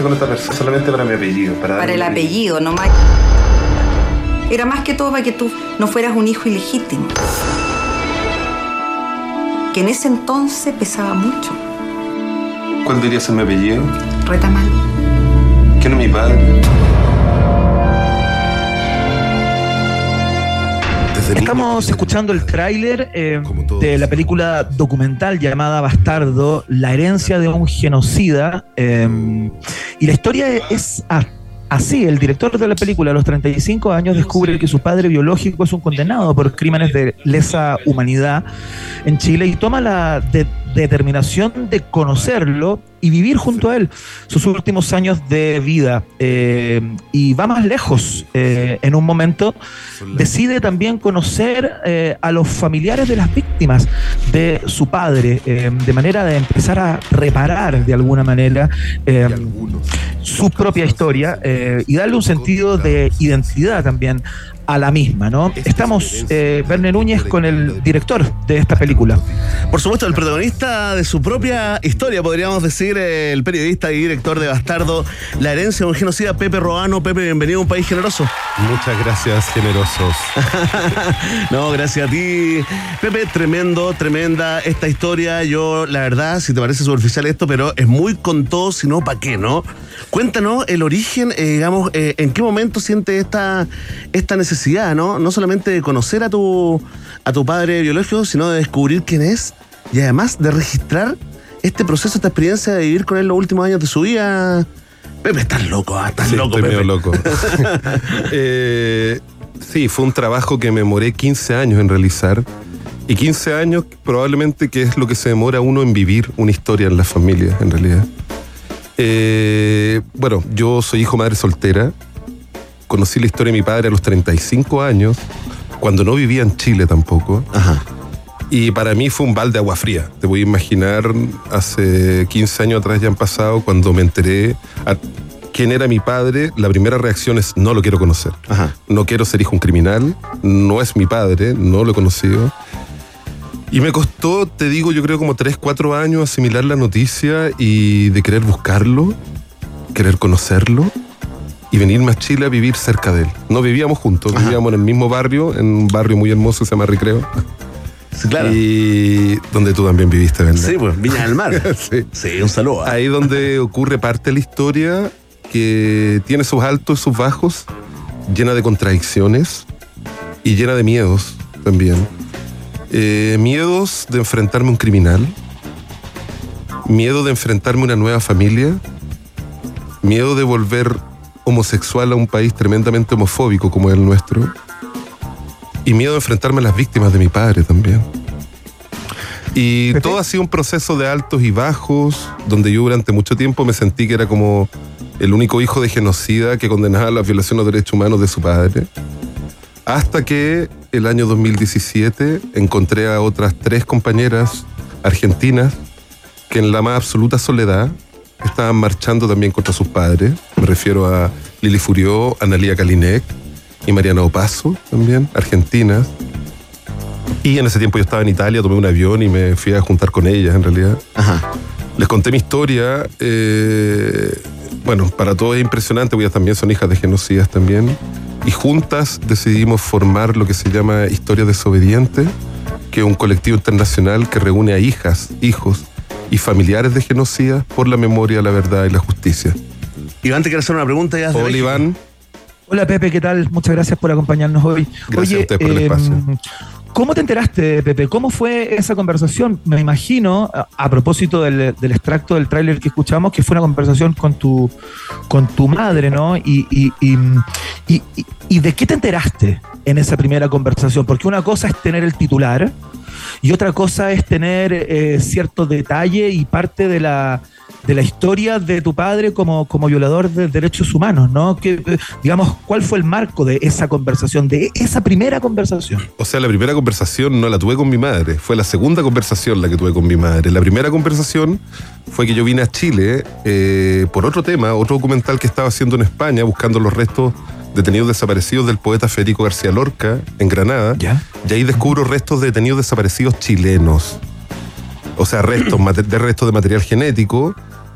Con esta persona? Solamente para mi apellido. Para, Para el apellido, no más. Era más que todo para que tú no fueras un hijo ilegítimo. Que en ese entonces pesaba mucho. ¿Cuál debería ser mi apellido? Retamal. ¿Quién es mi padre? Estamos escuchando el tráiler eh, de la película documental llamada Bastardo, la herencia de un genocida. eh, y la historia es así. El director de la película a los 35 años descubre que su padre biológico es un condenado por crímenes de lesa humanidad en Chile y toma la de- determinación de conocerlo y vivir junto a él sus últimos años de vida. eh, y va más lejos. eh, en un momento decide también conocer eh, a los familiares de las víctimas de su padre, de manera de empezar a reparar de alguna manera su propia historia y darle un sentido de identidad también a la misma, ¿no? Estamos, eh, Verne Núñez, con el director de esta película. Por supuesto, el protagonista de su propia historia, podríamos decir, eh, el periodista y director de Bastardo, La herencia de un genocida, Pepe Roano. Pepe, bienvenido a un país generoso. Muchas gracias, generosos. [LAUGHS] No, gracias a ti. Pepe, tremendo, tremenda esta historia. Yo, la verdad, si te parece superficial esto, pero es muy con todo, si no, ¿para qué, no? Cuéntanos el origen, eh, digamos, eh, en qué momento sientes esta, esta necesidad, ¿no? No solamente de conocer a tu, a tu padre biológico, sino de descubrir quién es y además de registrar este proceso, esta experiencia de vivir con él los últimos años de su vida. Pepe, estás loco, ah, estás Sí, loco, estoy Pepe. medio loco. [LAUGHS] Eh, sí, fue un trabajo que me demoré 15 años en realizar. Y 15 años probablemente que es lo que se demora uno en vivir una historia en la familia, en realidad. Eh, bueno, yo soy hijo madre soltera. Conocí la historia de mi padre a los 35 años, cuando no vivía en Chile tampoco. Ajá. Y para mí fue un balde de agua fría. Te voy a imaginar, hace 15 años atrás ya han pasado, cuando me enteré a quién era mi padre, la primera reacción es no lo quiero conocer. Ajá. No quiero ser hijo de un criminal, no es mi padre, no lo he conocido. Y me costó, te digo, yo creo como 3, 4 años asimilar la noticia y de querer buscarlo, querer conocerlo y venirme a Chile a vivir cerca de él. No vivíamos juntos, vivíamos en el mismo barrio, en un barrio muy hermoso que se llama Recreo. Claro. Y donde tú también viviste, ¿verdad? Sí, pues, Viña del Mar. [LAUGHS] Sí. Sí, un saludo. ah. Ahí donde ocurre parte de la historia que tiene sus altos y sus bajos, llena de contradicciones y llena de miedos también. Eh, miedos de enfrentarme a un criminal, miedo de enfrentarme a una nueva familia, miedo de volver homosexual a un país tremendamente homofóbico como es el nuestro, y miedo de enfrentarme a las víctimas de mi padre también. Y todo ha sido un proceso de altos y bajos, donde yo durante mucho tiempo me sentí que era como el único hijo de genocida que condenaba la violación de los derechos humanos de su padre. Hasta que el año 2017 encontré a otras tres compañeras argentinas que en la más absoluta soledad estaban marchando también contra sus padres. Me refiero a Lili Furió, Analía Kalinek y Mariana Opaso también, argentinas. Y en ese tiempo yo estaba en Italia, tomé un avión y me fui a juntar con ellas en realidad. Ajá. Les conté mi historia. eh, bueno, para todos es impresionante, porque ellas también son hijas de genocidas también. Y juntas decidimos formar lo que se llama Historia Desobediente, que es un colectivo internacional que reúne a hijas, hijos y familiares de genocidas por la memoria, la verdad y la justicia. Iván, te quiero hacer una pregunta. Ya Hola. Iván, Hola Pepe, ¿qué tal? Muchas gracias por acompañarnos hoy. Gracias a ustedes por el em, espacio. ¿Cómo te enteraste, Pepe? ¿Cómo fue esa conversación? Me imagino, a, a propósito del, del extracto del tráiler que escuchamos, que fue una conversación con tu, con tu madre, ¿no? Y, y, y, y- y- ¿y de qué te enteraste en esa primera conversación? Porque una cosa es tener el titular y otra cosa es tener eh, cierto detalle y parte de la, de la historia de tu padre como, como violador de derechos humanos, ¿no? Que, eh, digamos, ¿cuál fue el marco de esa conversación, de esa primera conversación? O sea, la primera conversación no la tuve con mi madre, fue la segunda conversación la que tuve con mi madre. La primera conversación fue que yo vine a Chile eh, por otro tema, otro documental que estaba haciendo en España, buscando los restos detenidos desaparecidos del poeta Federico García Lorca en Granada. ¿Ya? Y ahí descubro restos de detenidos desaparecidos chilenos. O sea, restos [CLEARS THROAT] de restos de material genético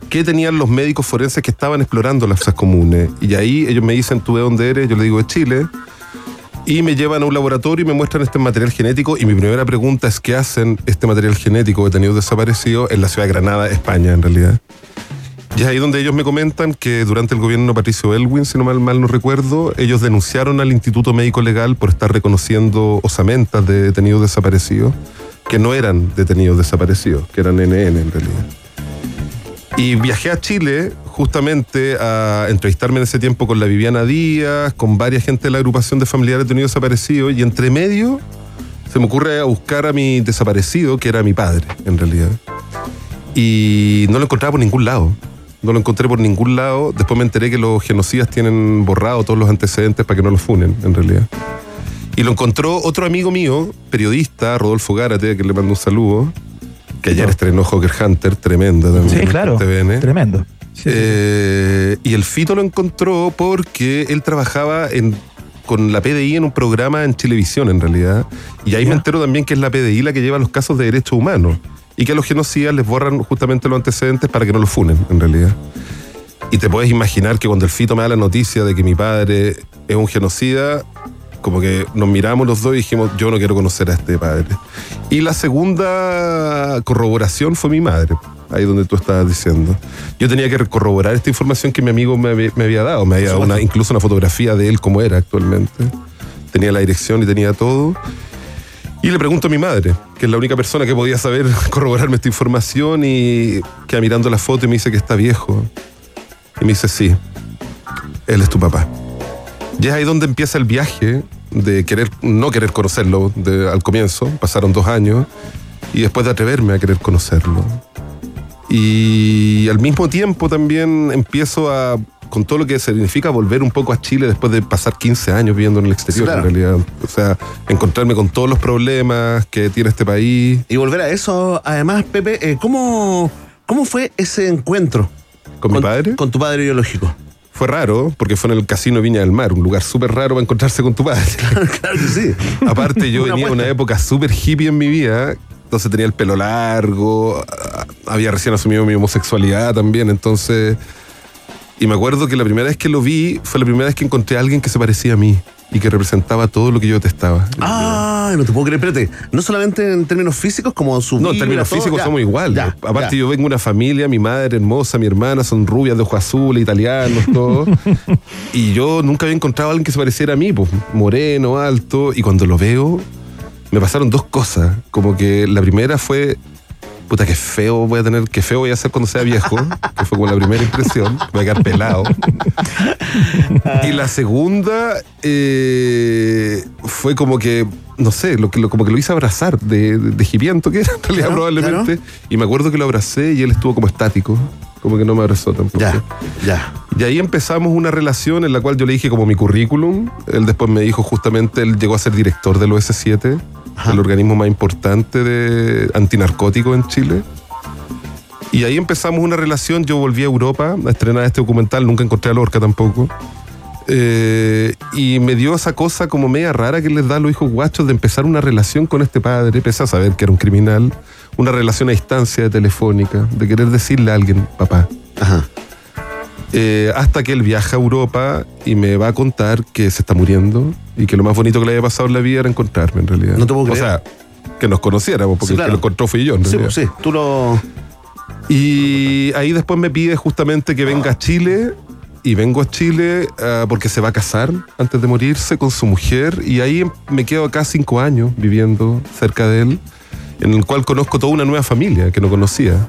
qué tenían los médicos forenses que estaban explorando las fosas comunes. Y ahí ellos me dicen, ¿tú de dónde eres? Yo le digo, de Chile. Y me llevan a un laboratorio y me muestran este material genético. Y mi primera pregunta es: ¿qué hacen este material genético de detenidos desaparecidos en la ciudad de Granada, España, en realidad? Y es ahí donde ellos me comentan que durante el gobierno de Patricio Elwin, si no mal, no recuerdo, ellos denunciaron al Instituto Médico Legal por estar reconociendo osamentas de detenidos desaparecidos, que no eran detenidos desaparecidos, que eran NN en realidad. Y viajé a Chile justamente a entrevistarme en ese tiempo con la Viviana Díaz, con varias gente de la agrupación de familiares detenidos desaparecidos, y entre medio se me ocurre a buscar a mi desaparecido, que era mi padre, en realidad. Y no lo encontraba por ningún lado. No lo encontré por ningún lado. Después me enteré que los genocidas tienen borrado todos los antecedentes para que no lo funen, en realidad. Y lo encontró otro amigo mío, periodista, Rodolfo Gárate, que le mando un saludo, que ayer estrenó Joker Hunter, tremenda también. Sí, claro. TVN. Tremendo. Sí, sí. Eh, y el Fito lo encontró porque él trabajaba en, con la PDI en un programa en Chilevisión, en realidad. Y ahí me entero también que es la PDI la que lleva los casos de derechos humanos. Y que a los genocidas les borran justamente los antecedentes para que no los funen, en realidad. Y te puedes imaginar que cuando el Fito me da la noticia de que mi padre es un genocida, como que nos miramos los dos y dijimos, yo no quiero conocer a este padre. Y la segunda corroboración fue mi madre, ahí donde tú estabas diciendo. Yo tenía que corroborar esta información que mi amigo me, había- dado. Me había dado incluso una fotografía de él como era actualmente. Tenía la dirección y tenía todo. Y le pregunto a mi madre, que es la única persona que podía saber [LAUGHS] corroborarme esta información y queda mirando la foto me dice que está viejo. Y me dice, sí, él es tu papá. Y es ahí donde empieza el viaje de querer, no querer conocerlo al comienzo, pasaron dos años, y después de atreverme a querer conocerlo. Y al mismo tiempo también empiezo a, con todo lo que significa volver un poco a Chile después de pasar 15 años viviendo en el exterior, Claro. en realidad. O sea, encontrarme con todos los problemas que tiene este país. Y volver a eso, además, Pepe, eh, ¿cómo, ¿cómo fue ese encuentro? ¿Con mi padre? Con tu padre biológico. Fue raro, porque fue en el Casino Viña del Mar, un lugar súper raro para encontrarse con tu padre. [LAUGHS] claro que sí. Aparte, yo Una venía de una época súper hippie en mi vida. Entonces tenía el pelo largo, ah, había recién asumido mi homosexualidad también. Entonces, y me acuerdo que la primera vez que lo vi fue la primera vez que encontré a alguien que se parecía a mí y que representaba todo lo que yo detestaba. Ah, no te puedo creer, espérate. No solamente en términos físicos, como su No, en términos todo, físicos ya, somos iguales. ya, Aparte, ya. yo vengo de una familia, mi madre hermosa, mi hermana son rubias de ojos azules, italianos, todos. [LAUGHS] y yo nunca había encontrado a alguien que se pareciera a mí, pues, moreno, alto. Y cuando lo veo, me pasaron dos cosas. Como que la primera fue. Puta, qué feo voy a tener, qué feo voy a ser cuando sea viejo, que fue como la primera impresión, voy a quedar pelado. y la segunda eh, fue como que, no sé, lo lo- como que lo hice abrazar de, de, de que era en realidad Claro, probablemente. Y me acuerdo que lo abracé y él estuvo como estático, como que no me abrazó tampoco. Ya, ya. Y ahí empezamos una relación en la cual yo le dije como mi currículum. Él después me dijo justamente, él llegó a ser director del OS7, el organismo más importante de antinarcótico en Chile. Y ahí empezamos una relación. Yo volví a Europa a estrenar este documental, nunca encontré a Lorca tampoco. Eh, y me dio esa cosa como media rara que les da a los hijos guachos de empezar una relación con este padre, pese a saber que era un criminal, una relación a distancia de telefónica, de querer decirle a alguien, papá. Ajá. Eh, hasta que él viaja a Europa y me va a contar que se está muriendo y que lo más bonito que le había pasado en la vida era encontrarme en realidad. No te puedo O creer. sea, que nos conociéramos, porque Sí, el claro. que lo encontró fui yo en Sí, realidad. pues sí, tú lo. Y ahí después me pide justamente que venga a Chile. Y vengo a Chile ah, porque se va a casar antes de morirse con su mujer. Y ahí me quedo acá cinco años viviendo cerca de él, en el cual conozco toda una nueva familia que no conocía.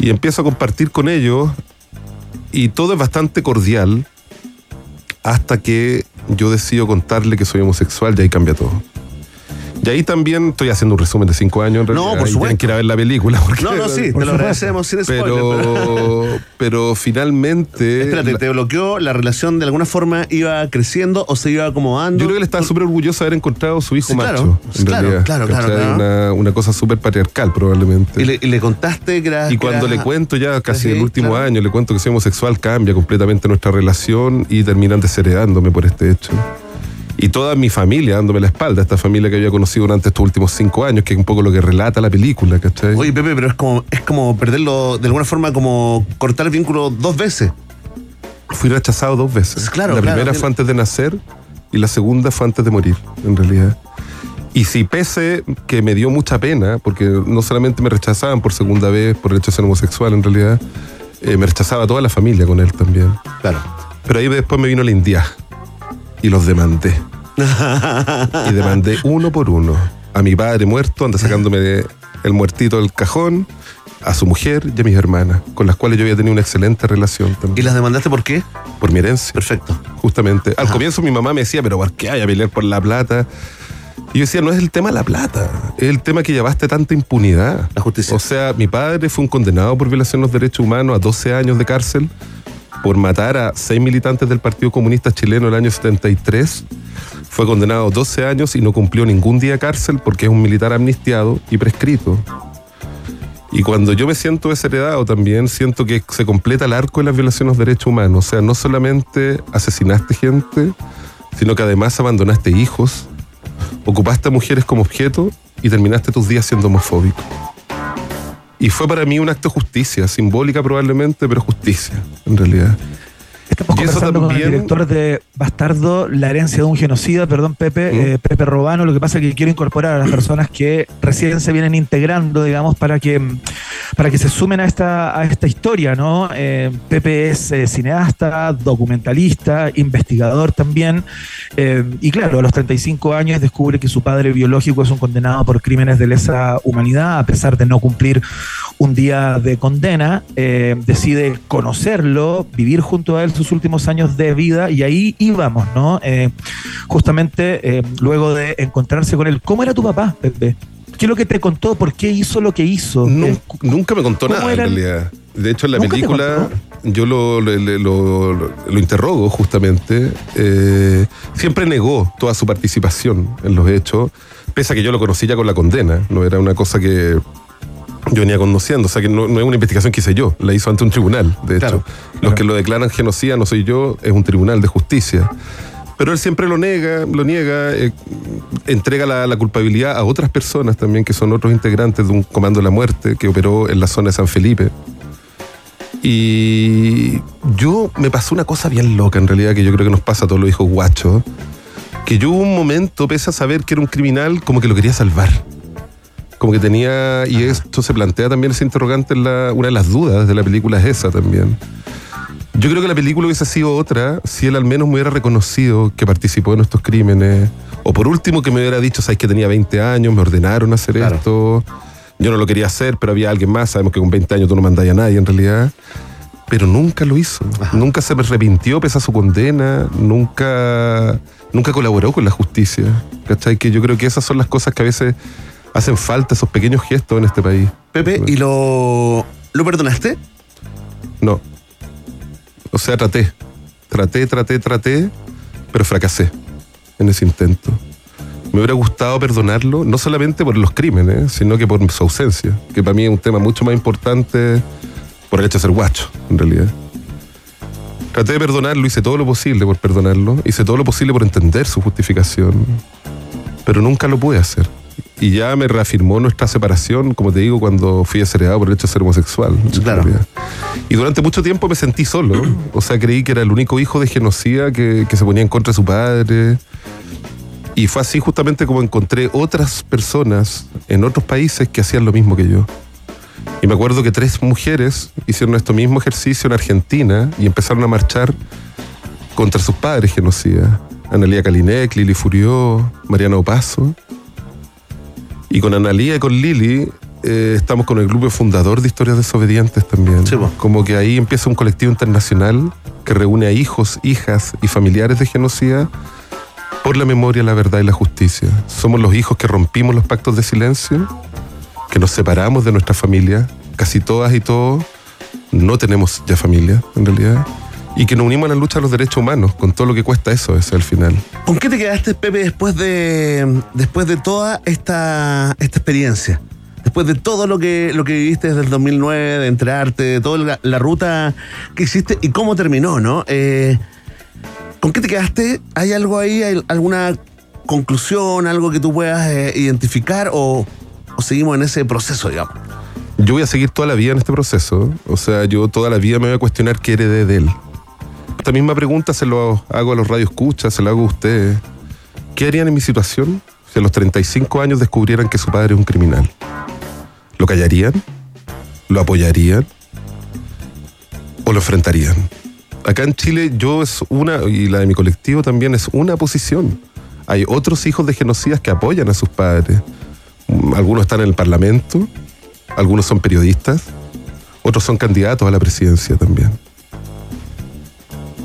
Y empiezo a compartir con ellos. Y todo es bastante cordial. Hasta que yo decido contarle que soy homosexual y ahí cambia todo. Y ahí también estoy haciendo un resumen de cinco años. En No, por supuesto. Tienen que ir a ver la película. [LAUGHS] Porque No, no, sí, te lo agradecemos sin spoiler. pero- pero, pero finalmente. Espérate, la- ¿te bloqueó? ¿La relación de alguna forma iba creciendo o se iba acomodando? yo creo que él estaba súper orgulloso de haber encontrado a su hijo Sí, macho. Claro, realidad. claro, claro, claro. Una, una cosa súper patriarcal, probablemente. Y le, y le contaste que era. Y que cuando era- le cuento ya casi Sí, el último claro. año, le cuento que soy homosexual, cambia completamente nuestra relación y terminan desheredándome por este hecho. Y toda mi familia dándome la espalda, esta familia que había conocido durante estos últimos cinco años, que es un poco lo que relata la película, ¿cachai? Oye, Pepe, pero es como, es como perderlo, de alguna forma, como cortar el vínculo dos veces. Fui rechazado dos veces. Claro, la claro, primera fue antes de nacer y la segunda fue antes de morir, en realidad. Y si pese que me dio mucha pena, porque no solamente me rechazaban por segunda vez por el hecho de ser homosexual, en realidad, eh, me rechazaba toda la familia con él también. Claro. Pero ahí después me vino la India y los demandé. [LAUGHS] y demandé uno por uno. A mi padre muerto, anda sacándome de- el muertito del cajón, a su mujer y a mis hermanas, con las cuales yo había tenido una excelente relación ¿Y también. las demandaste por qué? Por mi herencia. Perfecto. Justamente. Al Ajá. comienzo mi mamá me decía, pero ¿por qué hay a pelear por la plata? Y yo decía, no es el tema de la plata, es el tema que llevaste tanta impunidad. La justicia. O sea, mi padre fue un condenado por violación de los derechos humanos a 12 años de cárcel por matar a seis militantes del Partido Comunista Chileno el año 73. Fue condenado a 12 años y no cumplió ningún día cárcel porque es un militar amnistiado y prescrito. Y cuando yo me siento desheredado también, siento que se completa el arco de las violaciones de derechos humanos. O sea, no solamente asesinaste gente, sino que además abandonaste hijos, ocupaste a mujeres como objeto y terminaste tus días siendo homofóbico. Y fue para mí un acto de justicia, simbólica probablemente, pero justicia, en realidad. Estamos Y conversando con el director de Bastardo, la herencia de un genocida, perdón Pepe, ¿Mm? eh, Pepe Robano. Lo que pasa es que quiero incorporar a las personas que recién se vienen integrando, digamos, para que, para que se sumen a esta, a esta historia, ¿no? Eh, Pepe es eh, cineasta, documentalista, investigador también. eh, y claro, a los 35 años descubre que su padre biológico es un condenado por crímenes de lesa humanidad, a pesar de no cumplir un día de condena, eh, decide conocerlo, vivir junto a él sus últimos años de vida y ahí íbamos, ¿no? Eh, justamente eh, luego de encontrarse con él. ¿Cómo era tu papá, Pepe? ¿Qué es lo que te contó? ¿Por qué hizo lo que hizo? Nu- nunca me contó ¿cómo nada eran? en realidad. De hecho, en la ¿Nunca te película yo lo, lo, lo- lo- lo interrogo justamente. Eh, siempre negó toda su participación en los hechos, pese a que yo lo conocí ya con la condena. No era una cosa que yo venía conociendo. O sea, que no, no es una investigación que hice yo, la hizo ante un tribunal, de Claro, hecho. Los que lo declaran genocida no soy yo, es un tribunal de justicia. Pero él siempre lo niega, lo niega, eh, entrega la, la culpabilidad a otras personas también, que son otros integrantes de un comando de la muerte que operó en la zona de San Felipe. Y yo me pasó una cosa bien loca, en realidad, que yo creo que nos pasa a todos los hijos guachos, que yo hubo un momento, pese a saber que era un criminal, como que lo quería salvar. Como que tenía, y esto se plantea también ese interrogante, en la, una de las dudas de la película es esa también. Yo creo que la película hubiese sido otra si él al menos me hubiera reconocido que participó en estos crímenes. O por último que me hubiera dicho, sabes que tenía 20 años, me ordenaron hacer Claro. esto. Yo no lo quería hacer, pero había alguien más. Sabemos que con 20 años tú no mandas a nadie en realidad. Pero nunca lo hizo. Nunca se arrepintió pese a su condena. Nunca, nunca colaboró con la justicia. ¿Cachai? Que yo creo que esas son las cosas que a veces hacen falta, esos pequeños gestos en este país. Pepe, ¿y lo, lo perdonaste? No. O sea, traté. Traté, traté, traté, pero fracasé en ese intento. Me hubiera gustado perdonarlo, no solamente por los crímenes, sino que por su ausencia, que para mí es un tema mucho más importante por el hecho de ser guacho, en realidad. Traté de perdonarlo, hice todo lo posible por perdonarlo, hice todo lo posible por entender su justificación, pero nunca lo pude hacer. Y ya me reafirmó nuestra separación, como te digo, cuando fui desheredado por el hecho de ser homosexual. Claro. Y durante mucho tiempo me sentí solo. O sea, creí que era el único hijo de genocida que, que se ponía en contra de su padre. Y fue así justamente como encontré otras personas en otros países que hacían lo mismo que yo. Y me acuerdo que tres mujeres hicieron este mismo ejercicio en Argentina y empezaron a marchar contra sus padres genocidas. Analía Kalinek, Lili Furió, Mariana Opaso. Y con Analía y con Lili eh, estamos con el grupo fundador de Historias Desobedientes también. Sí. Como que ahí empieza un colectivo internacional que reúne a hijos, hijas y familiares de genocida por la memoria, la verdad y la justicia. Somos los hijos que rompimos los pactos de silencio, que nos separamos de nuestra familia, casi todas y todos no tenemos ya familia, en realidad, y que nos unimos a la lucha de los derechos humanos, con todo lo que cuesta eso, ese al final. ¿Con qué te quedaste, Pepe, después de, después de toda esta, esta experiencia? Después de todo lo que, lo que viviste desde el 2009, de entrarte, de toda la, la ruta que hiciste y cómo terminó, ¿no? Eh, ¿Con qué te quedaste? ¿Hay algo ahí, hay alguna conclusión, algo que tú puedas eh, identificar o, o seguimos en ese proceso, digamos? Yo voy a seguir toda la vida en este proceso. O sea, yo toda la vida me voy a cuestionar qué heredé de él. Esta misma pregunta se lo hago a los radioescuchas, se la hago a ustedes. ¿Qué harían en mi situación si a los 35 años descubrieran que su padre es un criminal? ¿Lo callarían? ¿Lo apoyarían? ¿O lo enfrentarían? Acá en Chile yo es una, y la de mi colectivo también es una posición. Hay otros hijos de genocidas que apoyan a sus padres. Algunos están en el Parlamento, algunos son periodistas, otros son candidatos a la presidencia también.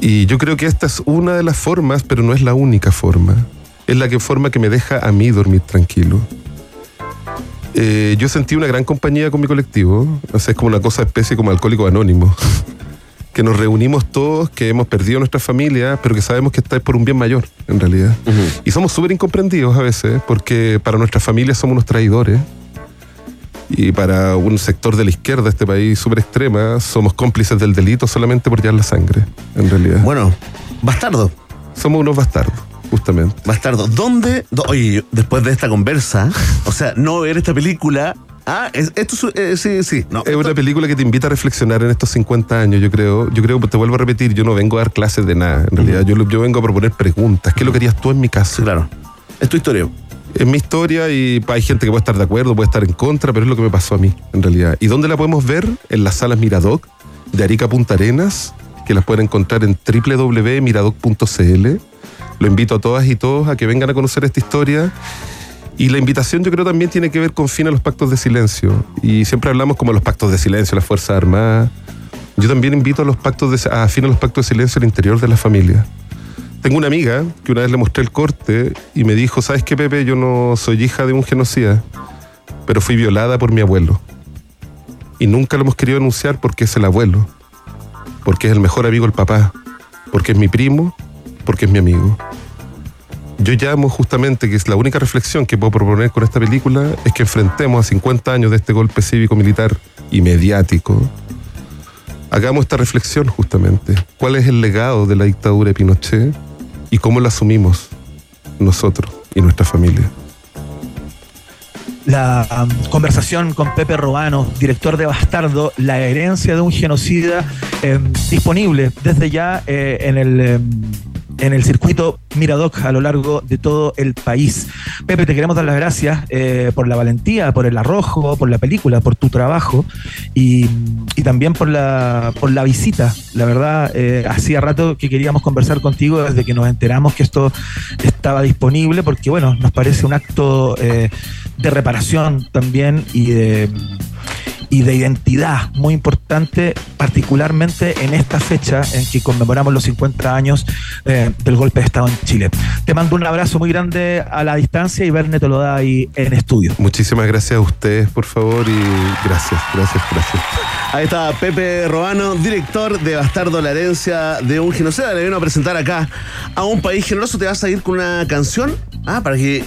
Y yo creo que esta es una de las formas, pero no es la única forma. Es la que forma que me deja a mí dormir tranquilo. Eh, yo sentí una gran compañía con mi colectivo. O sea, es como una cosa especie como alcohólico anónimo. [LAUGHS] que nos reunimos todos, que hemos perdido nuestras familias, pero que sabemos que está por un bien mayor, en realidad. Y somos súper incomprendidos a veces, porque para nuestras familias somos unos traidores. Y para un sector de la izquierda de este país súper extrema, somos cómplices del delito solamente por llevar la sangre, en realidad. Bueno, bastardo. Somos unos bastardos, justamente. Bastardo, ¿dónde? Oye, después de esta conversa, o sea, no ver esta película. Ah, es- esto es- eh, sí, sí. No, Es una película que te invita a reflexionar en estos 50 años, yo creo. Yo creo, te vuelvo a repetir, yo no vengo a dar clases de nada, en realidad. Yo, yo vengo a proponer preguntas. ¿Qué lo que harías tú en mi caso? claro. Es tu historia. Es mi historia y hay gente que puede estar de acuerdo, puede estar en contra, pero es lo que me pasó a mí, en realidad. ¿Y dónde la podemos ver? En las salas Miradoc de Arica Punta Arenas, que las pueden encontrar en www.miradoc.cl. Lo invito a todas y todos a que vengan a conocer esta historia. Y la invitación yo creo también tiene que ver con fin a los pactos de silencio. Y siempre hablamos como los pactos de silencio, las Fuerzas Armadas. Yo también invito a los pactos de, a fin a los pactos de silencio al interior de la familia. Tengo una amiga que una vez le mostré el corte y me dijo, ¿sabes qué, Pepe? Yo no soy hija de un genocida, pero fui violada por mi abuelo. Y nunca lo hemos querido anunciar porque es el abuelo, porque es el mejor amigo del papá, porque es mi primo, porque es mi amigo. Yo llamo justamente, que es la única reflexión que puedo proponer con esta película, es que enfrentemos a 50 años de este golpe cívico-militar y mediático. Hagamos esta reflexión justamente. ¿Cuál es el legado de la dictadura de Pinochet y cómo lo asumimos nosotros y nuestra familia? La um, conversación con Pepe Robano, director de Bastardo, la herencia de un genocida, eh, disponible desde ya eh, en el. eh, en el circuito Miradoc a lo largo de todo el país. Pepe, te queremos dar las gracias eh, por la valentía, por el arrojo, por la película, por tu trabajo y, también por la, por la visita. La verdad, eh, hacía rato que queríamos conversar contigo desde que nos enteramos que esto estaba disponible, porque bueno, nos parece un acto eh, de reparación también y de y de identidad muy importante, particularmente en esta fecha en que conmemoramos los 50 años eh, del golpe de Estado en Chile. Te mando un abrazo muy grande a la distancia y Verne te lo da ahí en estudio. Muchísimas gracias a ustedes, por favor, y gracias, gracias, gracias. Ahí está Pepe Robano, director de Bastardo, la herencia de un genocida. Le vino a presentar acá a un país generoso. Te vas a ir con una canción ah, para, que,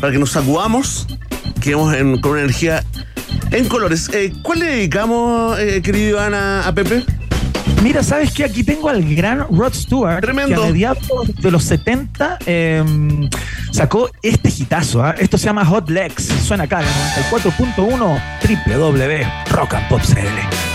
para que nos sacudamos, quedemos en- con una energía en colores. Eh, ¿Cuál le dedicamos, eh, querido Iván, a, Pepe? Mira, ¿sabes qué? Aquí tengo al gran Rod Stewart, Tremendo. que a mediados de los 70 eh, sacó este hitazo. ¿ah? Esto se llama Hot Legs. Suena acá, en 94.1 www.rockandpop.cl.